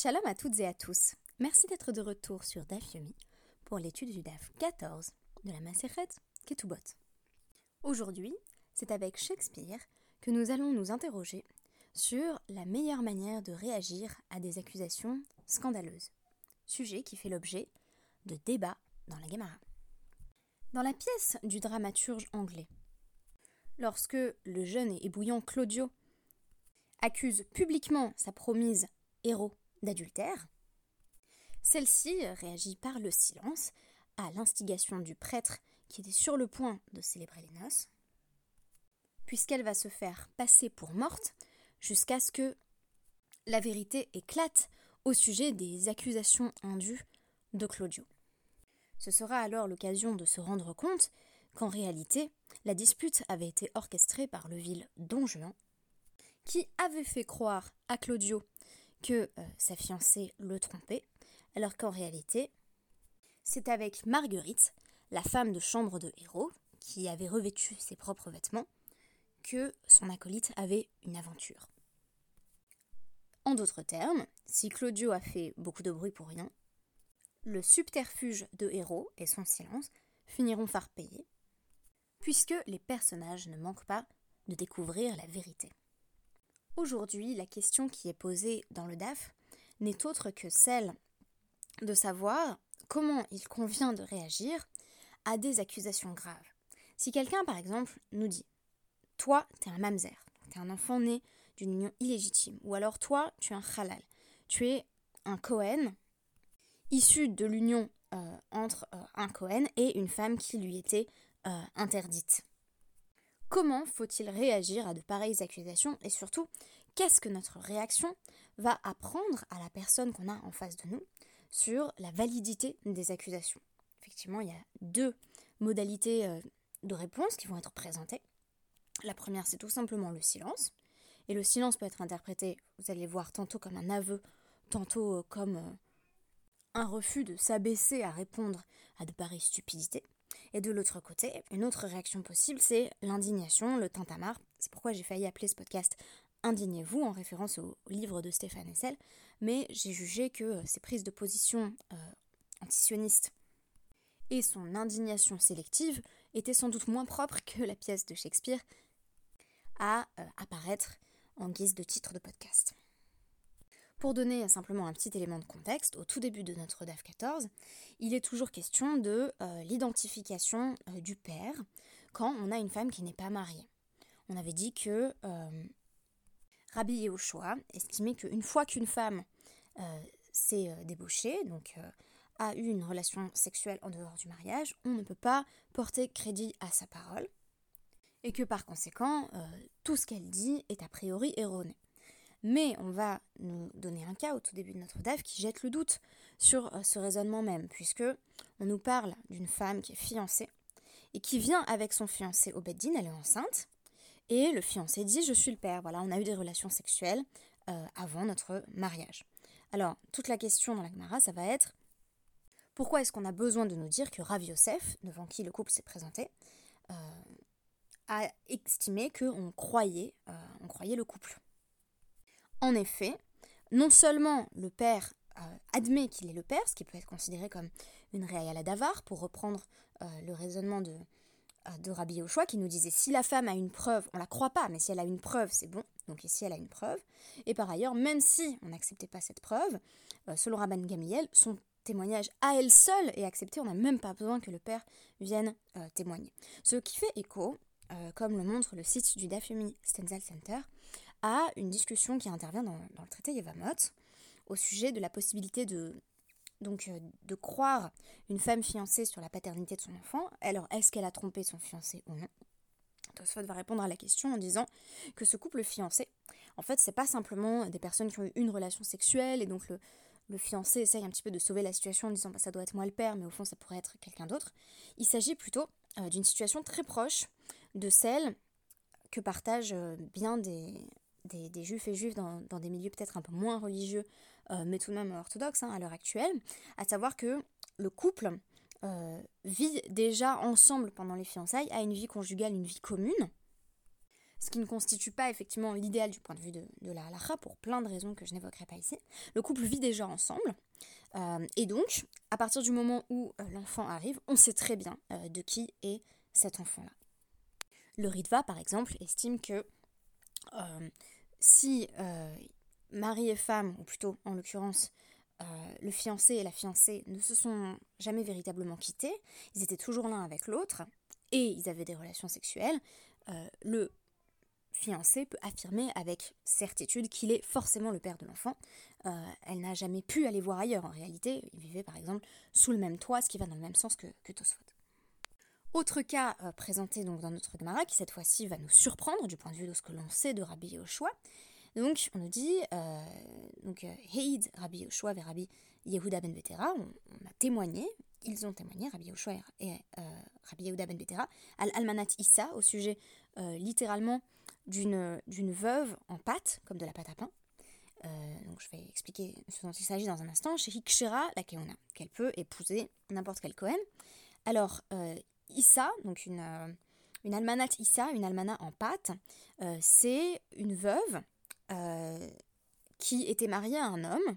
Shalom à toutes et à tous. Merci d'être de retour sur DAF Yomi pour l'étude du DAF 14 de la Maseret Ketubot. Aujourd'hui, c'est avec Shakespeare que nous allons nous interroger sur la meilleure manière de réagir à des accusations scandaleuses, sujet qui fait l'objet de débats dans la Gemara. Dans la pièce du dramaturge anglais, lorsque le jeune et bouillant Claudio accuse publiquement sa promise héros d'adultère, celle-ci réagit par le silence à l'instigation du prêtre qui était sur le point de célébrer les noces, puisqu'elle va se faire passer pour morte jusqu'à ce que la vérité éclate au sujet des accusations indues de Claudio. Ce sera alors l'occasion de se rendre compte qu'en réalité, la dispute avait été orchestrée par le vil Don Juan, qui avait fait croire à Claudio que euh, sa fiancée le trompait, alors qu'en réalité, c'est avec Marguerite, la femme de chambre de héros, qui avait revêtu ses propres vêtements, que son acolyte avait une aventure. En d'autres termes, si Claudio a fait beaucoup de bruit pour rien, le subterfuge de héros et son silence finiront par payer, puisque les personnages ne manquent pas de découvrir la vérité. Aujourd'hui, la question qui est posée dans le DAF n'est autre que celle de savoir comment il convient de réagir à des accusations graves. Si quelqu'un, par exemple, nous dit Toi, t'es un mamzer, t'es un enfant né d'une union illégitime, ou alors toi, tu es un halal, tu es un Cohen, issu de l'union euh, entre euh, un Cohen et une femme qui lui était euh, interdite. Comment faut-il réagir à de pareilles accusations et surtout, qu'est-ce que notre réaction va apprendre à la personne qu'on a en face de nous sur la validité des accusations? Effectivement, il y a deux modalités euh, de réponse qui vont être présentées. La première, c'est tout simplement le silence. Et le silence peut être interprété, vous allez voir, tantôt comme un aveu, tantôt euh, comme euh, un refus de s'abaisser à répondre à de pareilles stupidités. Et de l'autre côté, une autre réaction possible, c'est l'indignation, le tintamarre. C'est pourquoi j'ai failli appeler ce podcast Indignez-vous en référence au livre de Stéphane Hessel, mais j'ai jugé que ses prises de position euh, antisionistes et son indignation sélective étaient sans doute moins propres que la pièce de Shakespeare à euh, apparaître en guise de titre de podcast. Pour donner simplement un petit élément de contexte, au tout début de notre DAF 14, il est toujours question de euh, l'identification euh, du père quand on a une femme qui n'est pas mariée. On avait dit que euh, Rabbi Yehoshua estimait qu'une fois qu'une femme s'est débauchée, donc a eu une relation sexuelle en dehors du mariage, on ne peut pas porter crédit à sa parole, et que par conséquent, tout ce qu'elle dit est a priori erroné. Mais on va nous donner un cas au tout début de notre DAF qui jette le doute sur euh, ce raisonnement même, puisque on nous parle d'une femme qui est fiancée et qui vient avec son fiancé au Beddin, elle est enceinte, et le fiancé dit Je suis le père. Voilà, on a eu des relations sexuelles euh, avant notre mariage. Alors, toute la question dans la Gemara, ça va être pourquoi est-ce qu'on a besoin de nous dire que Rav Yosef, devant qui le couple s'est présenté, euh, a estimé qu'on croyait, on croyait le couple? En effet, non seulement le père euh, admet qu'il est le père, ce qui peut être considéré comme une réa la davar, pour reprendre euh, le raisonnement de, euh, Rabbi Yoshua, qui nous disait si la femme a une preuve, on la croit pas, mais si elle a une preuve, c'est bon. Donc ici, elle a une preuve? Et par ailleurs, même si on n'acceptait pas cette preuve, selon Rabban Gamiel, son témoignage à elle seule est accepté, on n'a même pas besoin que le père vienne témoigner. Ce qui fait écho, comme le montre le site du Dafyomi Stenzel Center, à une discussion qui intervient dans, le traité Yevamot au sujet de la possibilité de, donc, euh, de croire une femme fiancée sur la paternité de son enfant. Alors, est-ce qu'elle a trompé son fiancé ou non? Tosfot va répondre à la question en disant que ce couple fiancé, en fait, c'est pas simplement des personnes qui ont eu une relation sexuelle et donc le, le fiancé essaye un petit peu de sauver la situation en disant bah, ça doit être moi le père, mais au fond ça pourrait être quelqu'un d'autre. Il s'agit plutôt euh, d'une situation très proche de celle que partagent euh, bien des, des, juifs et juifs dans, des milieux peut-être un peu moins religieux, euh, mais tout de même orthodoxes hein, à l'heure actuelle, à savoir que le couple euh, vit déjà ensemble pendant les fiançailles, a une vie conjugale, une vie commune, ce qui ne constitue pas effectivement l'idéal du point de vue de, la halakha, pour plein de raisons que je n'évoquerai pas ici. Le couple vit déjà ensemble, euh, et donc, à partir du moment où l'enfant arrive, on sait très bien de qui est cet enfant-là. Le Ritva, par exemple, estime que si mari et femme, ou plutôt en l'occurrence le fiancé et la fiancée, ne se sont jamais véritablement quittés, ils étaient toujours l'un avec l'autre, et ils avaient des relations sexuelles, le fiancé peut affirmer avec certitude qu'il est forcément le père de l'enfant. Euh, elle n'a jamais pu aller voir ailleurs en réalité. Ils vivaient par exemple sous le même toit, ce qui va dans le même sens que, que. Autre cas euh, présenté donc dans notre Gemara, qui cette fois-ci va nous surprendre du point de vue de ce que l'on sait de Rabbi Yoshua. Donc on nous dit, euh, donc Heid Rabbi Yoshua vers Rabbi Yehuda ben Betera, on, a témoigné, ils ont témoigné, Rabbi Yoshua et Rabbi Yehuda ben Betera, al-Almanat Issa, au sujet littéralement d'une veuve en pâte, comme de la pâte à pain. Euh, donc je vais expliquer ce dont il s'agit dans un instant. Chez Hikshera, la Keona, qu'elle peut épouser n'importe quel Cohen. Alors, euh, Issa, donc une, euh, une almanat Issa, une almana en pâte, c'est une veuve qui était mariée à un homme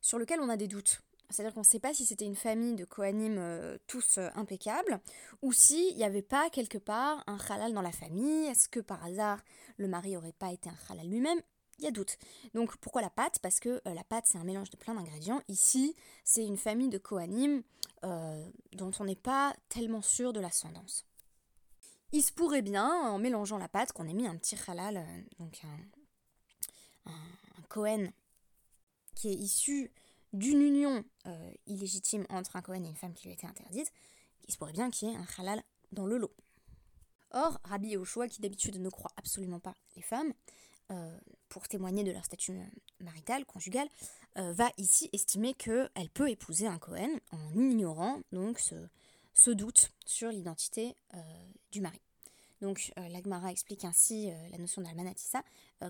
sur lequel on a des doutes. C'est-à-dire qu'on ne sait pas si c'était une famille de Kohanim euh, tous euh, impeccables, ou s'il n'y avait pas quelque part un halal dans la famille. Est-ce que par hasard le mari n'aurait pas été un halal lui-même? Il y a doute. Donc pourquoi la pâte? Parce que euh, la pâte c'est un mélange de plein d'ingrédients. Ici c'est une famille de Kohanim dont on n'est pas tellement sûr de l'ascendance. Il se pourrait bien, en mélangeant la pâte, qu'on ait mis un petit halal, donc un, Kohen qui est issu d'une union euh, illégitime entre un Cohen et une femme qui lui a été interdite, il se pourrait bien qu'il y ait un halal dans le lot. Or, Rabbi Yehoshua, qui d'habitude ne croit absolument pas les femmes, euh, pour témoigner de leur statut euh, marital, conjugal, va ici estimer qu'elle peut épouser un Cohen en ignorant donc ce, doute sur l'identité du mari. Donc l'Agmara explique ainsi la notion d'almanatissa.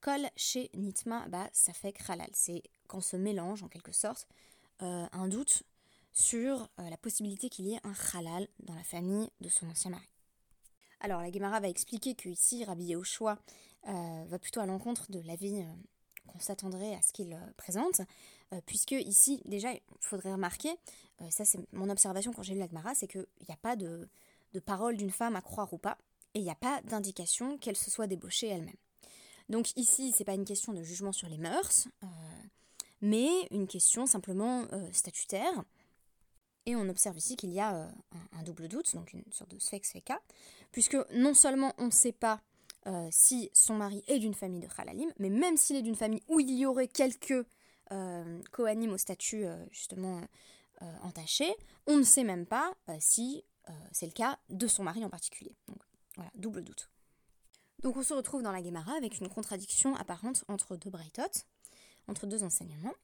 Kol chez nitma ba fait halal. C'est quand se mélange en quelque sorte euh, un doute sur euh, la possibilité qu'il y ait un halal dans la famille de son ancien mari. Alors la Gemara va expliquer que ici Rabbi Yehoshua euh, va plutôt à l'encontre de l'avis qu'on s'attendrait à ce qu'il présente, puisque ici déjà il faudrait remarquer, ça c'est mon observation quand j'ai lu la Gemara, c'est qu'il n'y a pas de, de parole d'une femme à croire ou pas, et il n'y a pas d'indication qu'elle se soit débauchée elle-même. Donc ici, c'est pas une question de jugement sur les mœurs, mais une question simplement euh, statutaire. Et on observe ici qu'il y a euh, un, double doute, donc une sorte de sphex puisque non seulement on ne sait pas euh, si son mari est d'une famille de halalim, mais même s'il est d'une famille où il y aurait quelques Kohanim au statut justement entaché, on ne sait même pas si c'est le cas de son mari en particulier. Donc voilà, double doute. Donc on se retrouve dans la Gemara avec une contradiction apparente entre deux Braithot entre deux enseignements.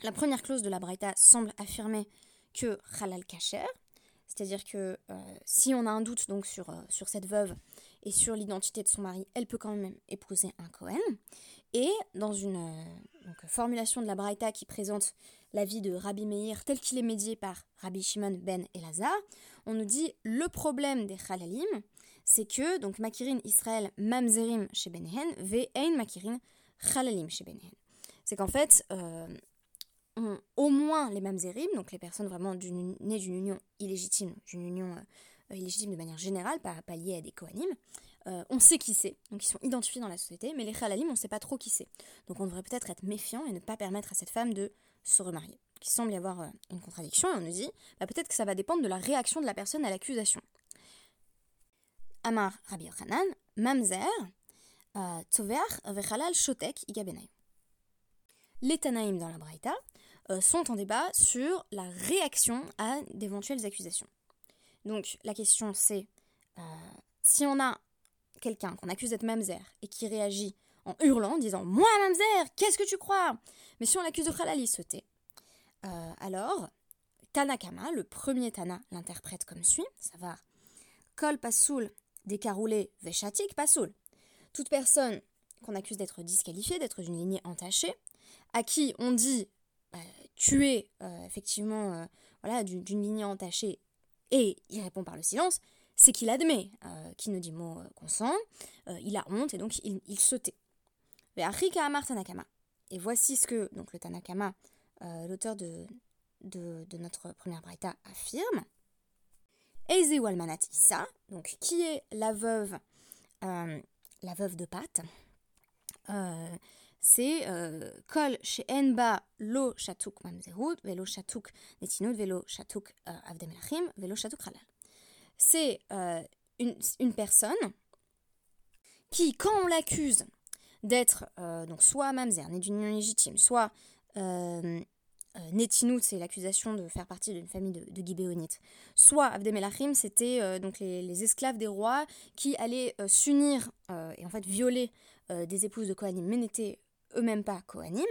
Euh, la première clause de la Braïta semble affirmer que halal kacher, c'est-à-dire que euh, si on a un doute donc sur, euh, sur cette veuve et sur l'identité de son mari, elle peut quand même épouser un Cohen. Et dans une formulation de la Braïta qui présente la vie de Rabbi Meir tel qu'il est médié par Rabbi Shimon ben Elazar, on nous dit le problème des halalim, c'est que donc makirin Israël mamzerim chez Benehen ve ein makirin c'est qu'en fait, euh, au moins les mêmes donc les personnes vraiment nées d'une union illégitime, d'une union euh, illégitime de manière générale, pas, pas liée à des kohanim, euh, on sait qui c'est, donc ils sont identifiés dans la société, mais les halalim, on ne sait pas trop qui c'est. Donc on devrait peut-être être méfiant et ne pas permettre à cette femme de se remarier. Qui semble y avoir une contradiction, et on nous dit, bah, peut-être que ça va dépendre de la réaction de la personne à l'accusation. Amar Rabbi Yochanan, Mamzer, Shotek Les Tanaïm dans la Braïta euh, sont en débat sur la réaction à d'éventuelles accusations. Donc la question c'est euh, si on a quelqu'un qu'on accuse d'être mamzer et qui réagit en hurlant, en disant Moi mamzer, qu'est-ce que tu crois? Mais si on l'accuse de halal, il. Euh, alors, Tanakama, le premier Tana, l'interprète comme suit ça va Kol pasoul décaroulé veshatik pasoul toute personne qu'on accuse d'être disqualifiée, d'être d'une lignée entachée, à qui on dit bah, tu es euh, effectivement euh, voilà, d'une lignée entachée et il répond par le silence, c'est qu'il admet qu'il ne dit mot consent, il a honte et donc il, il se tait. Et voici ce que donc, le Tanakama, l'auteur de, de, notre première braïta, affirme. Eize Walmanatissa, donc qui est la veuve, la veuve de Pat, c'est kol chez enba lo shatuk mamzerut, velo shatuk netinut, velo shatuk avdemelachim, velo shatuk halal. C'est une, une, personne qui, quand on l'accuse d'être donc soit mamzer, né d'une union légitime, soit euh, c'est l'accusation de faire partie d'une famille de, de Gibéonites. Soit Avdemelachim, c'était donc les, esclaves des rois qui allaient s'unir et en fait violer des épouses de Kohanim, mais eux-mêmes pas Kohanim.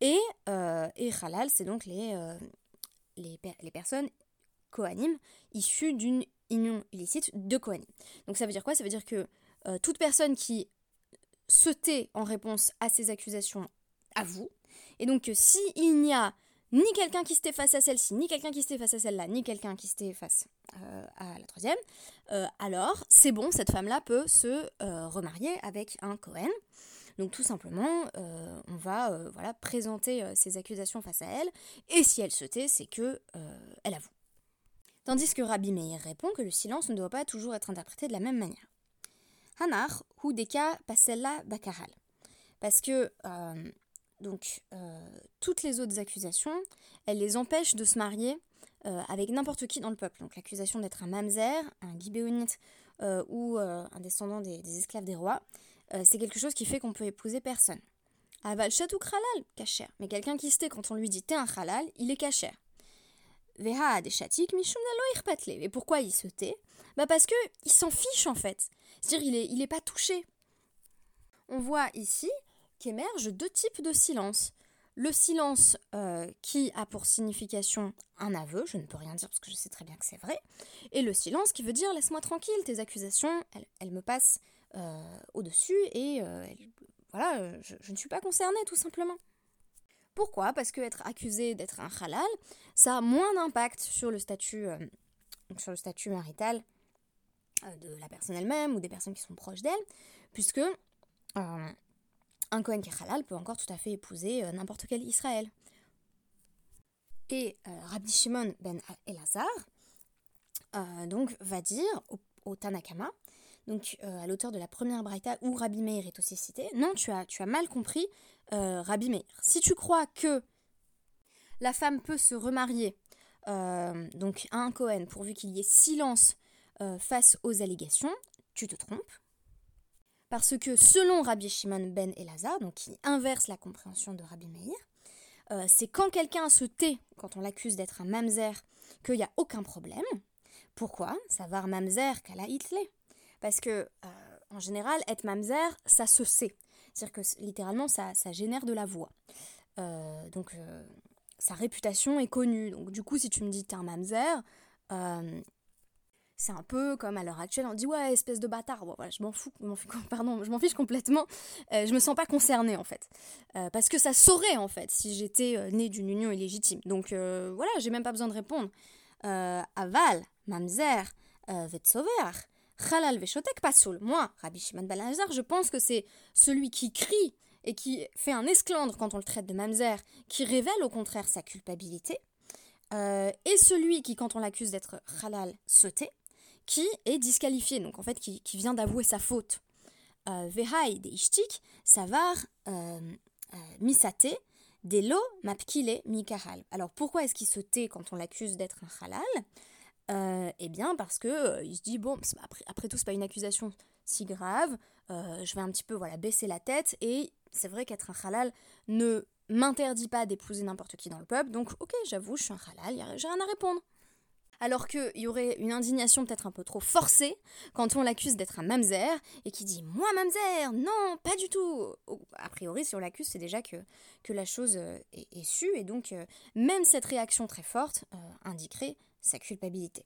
Et, euh, et Halal, c'est donc les, euh, les, les, personnes Kohanim issues d'une union illicite de Kohanim. Donc ça veut dire quoi? Ça veut dire que euh, toute personne qui se tait en réponse à ces accusations avoue. Et donc si il n'y a ni quelqu'un qui se tait face à celle-ci, ni quelqu'un qui se tait face à celle-là, ni quelqu'un qui se tait face à la troisième, alors c'est bon, cette femme-là peut se remarier avec un Kohen. Donc tout simplement, euh, on va euh, voilà, présenter euh, ces accusations face à elle, et si elle se tait, c'est que elle avoue. Tandis que Rabbi Meir répond que le silence ne doit pas toujours être interprété de la même manière. Hanar, ou deka pasella bakaral. Parce que donc toutes les autres accusations, elles les empêchent de se marier avec n'importe qui dans le peuple. Donc l'accusation d'être un mamzer, un gibéonite ou un descendant des, esclaves des rois, euh, c'est quelque chose qui fait qu'on peut épouser personne. Aval chatou khalal, kacher. Mais quelqu'un qui se tait quand on lui dit t'es un halal, il est kacher. Veha des chatik Et pourquoi il se tait? Bah parce que il s'en fiche en fait. C'est-à-dire il est, il est pas touché. On voit ici qu'émergent deux types de silence. Le silence euh, qui a pour signification un aveu, je ne peux rien dire parce que je sais très bien que c'est vrai, et le silence qui veut dire laisse-moi tranquille, tes accusations, elles, elles me passent au-dessus et euh, voilà, euh, je, ne suis pas concernée tout simplement. Pourquoi? Parce que être accusé d'être un halal, ça a moins d'impact sur le statut, marital de la personne elle-même ou des personnes qui sont proches d'elle, puisque un Kohen qui est halal peut encore tout à fait épouser n'importe quel Israël. Et Rabbi Shimon ben Elazar donc va dire au Tanakama donc euh, à l'auteur de la première Braïta où Rabbi Meir est aussi cité. Non, tu as, mal compris euh, Rabbi Meir. Si tu crois que la femme peut se remarier euh, donc à un Cohen pourvu qu'il y ait silence face aux allégations, tu te trompes. Parce que selon Rabbi Shimon ben Elazar, donc qui inverse la compréhension de Rabbi Meir, c'est quand quelqu'un se tait, quand on l'accuse d'être un mamzer, qu'il n'y a aucun problème. Pourquoi? Ça va mamzer qu'à la Hitler. Parce que, euh, en général, être mamzer, ça se sait. C'est-à-dire que littéralement, ça, ça, génère de la voix. Euh, donc, euh, sa réputation est connue. Donc, du coup, si tu me dis t'es un mamzer, c'est un peu comme à l'heure actuelle, on dit ouais, espèce de bâtard. voilà, je m'en fous, pardon, je m'en fiche complètement. je me sens pas concernée en fait. parce que ça saurait en fait si j'étais née d'une union illégitime. Donc voilà, j'ai même pas besoin de répondre. aval, mamzer, vetsover. Halal veshotek pasoul. Moi, Rabbi Shimon Balazar, je pense que c'est celui qui crie et qui fait un esclandre quand on le traite de mamzer, qui révèle au contraire sa culpabilité, euh, et celui qui, quand on l'accuse d'être halal, se qui est disqualifié, donc en fait qui, vient d'avouer sa faute. Euh, Vehai de ishtik, savar euh, misate, delo mapkile mikahal. Alors pourquoi est-ce qu'il se tait quand on l'accuse d'être un halal euh, eh bien parce que euh, il se dit bon après, tout c'est pas une accusation si grave, euh, je vais un petit peu voilà baisser la tête et c'est vrai qu'être un halal ne m'interdit pas d'épouser n'importe qui dans le peuple donc ok j'avoue je suis un halal, j'ai rien à répondre. Alors qu'il y aurait une indignation peut-être un peu trop forcée quand on l'accuse d'être un mamzer et qui dit Moi mamzer Non, pas du tout A priori, si on l'accuse, c'est déjà que, la chose est, est sue et donc même cette réaction très forte indiquerait sa culpabilité.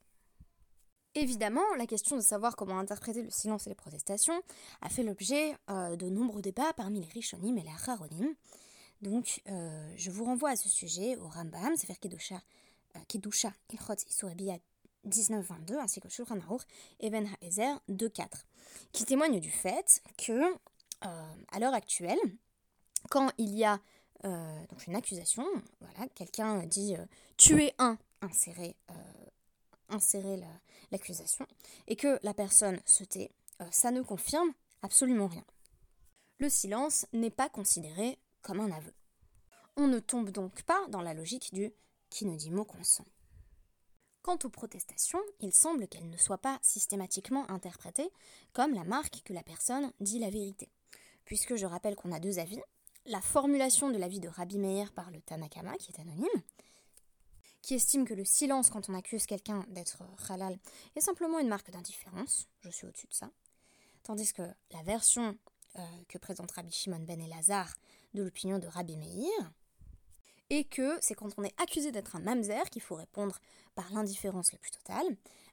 Évidemment, la question de savoir comment interpréter le silence et les protestations a fait l'objet euh, de nombreux débats parmi les Rishonim et les Acharonim. Donc, euh, je vous renvoie à ce sujet au Rambam, Sefer Kedusha, euh, Kedusha Ilchot 19.22 ainsi que Shulchan Aruch et Ben Haezer 2.4, qui témoignent du fait que, euh, à l'heure actuelle, quand il y a euh, donc une accusation, voilà, quelqu'un dit euh, tuer un, insérer, insérer l'accusation, et que la personne se tait, ça ne confirme absolument rien. Le silence n'est pas considéré comme un aveu. On ne tombe donc pas dans la logique du qui ne dit mot consent. Quant aux protestations, il semble qu'elles ne soient pas systématiquement interprétées comme la marque que la personne dit la vérité. Puisque je rappelle qu'on a deux avis, la formulation de l'avis de Rabbi Meir par le Tanakama, qui est anonyme, qui estime que le silence quand on accuse quelqu'un d'être halal est simplement une marque d'indifférence, je suis au-dessus de ça, tandis que la version euh, que présente Rabbi Shimon ben Elazar de l'opinion de Rabbi Meir, et que c'est quand on est accusé d'être un mamzer qu'il faut répondre par l'indifférence la plus totale.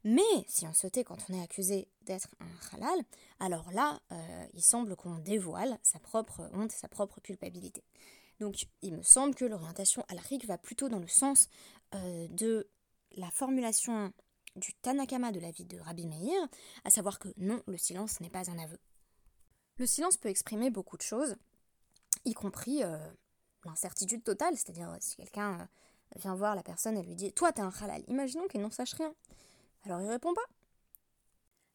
Mais si on se tait quand on est accusé d'être un halal, alors là, euh, il semble qu'on dévoile sa propre honte, sa propre culpabilité. Donc il me semble que l'orientation rig va plutôt dans le sens euh, de la formulation du Tanakama de la vie de Rabbi Meir, à savoir que non, le silence n'est pas un aveu. Le silence peut exprimer beaucoup de choses, y compris euh, l'incertitude totale, c'est-à-dire euh, si quelqu'un euh, vient voir la personne et lui dit Toi, t'es un halal, imaginons qu'il n'en sache rien. Alors il répond pas.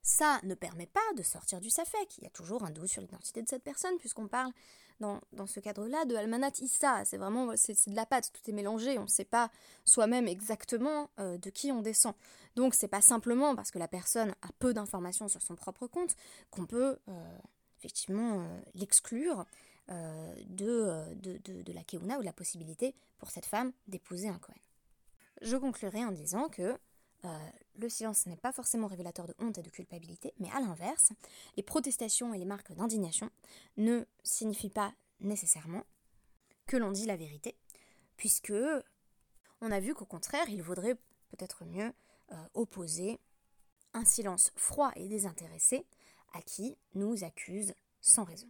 Ça ne permet pas de sortir du safek. Il y a toujours un doute sur l'identité de cette personne, puisqu'on parle dans, ce cadre-là de Almanat Issa. C'est vraiment c'est, de la pâte, tout est mélangé. On ne sait pas soi-même exactement euh, de qui on descend. Donc c'est pas simplement parce que la personne a peu d'informations sur son propre compte qu'on peut effectivement l'exclure euh, euh, de, la keuna ou la possibilité pour cette femme d'épouser un Kohen. Je conclurai en disant que euh, le silence n'est pas forcément révélateur de honte et de culpabilité, mais à l'inverse, les protestations et les marques d'indignation ne signifient pas nécessairement que l'on dit la vérité, puisque on a vu qu'au contraire, il vaudrait peut-être mieux opposer un silence froid et désintéressé à qui nous accuse sans raison.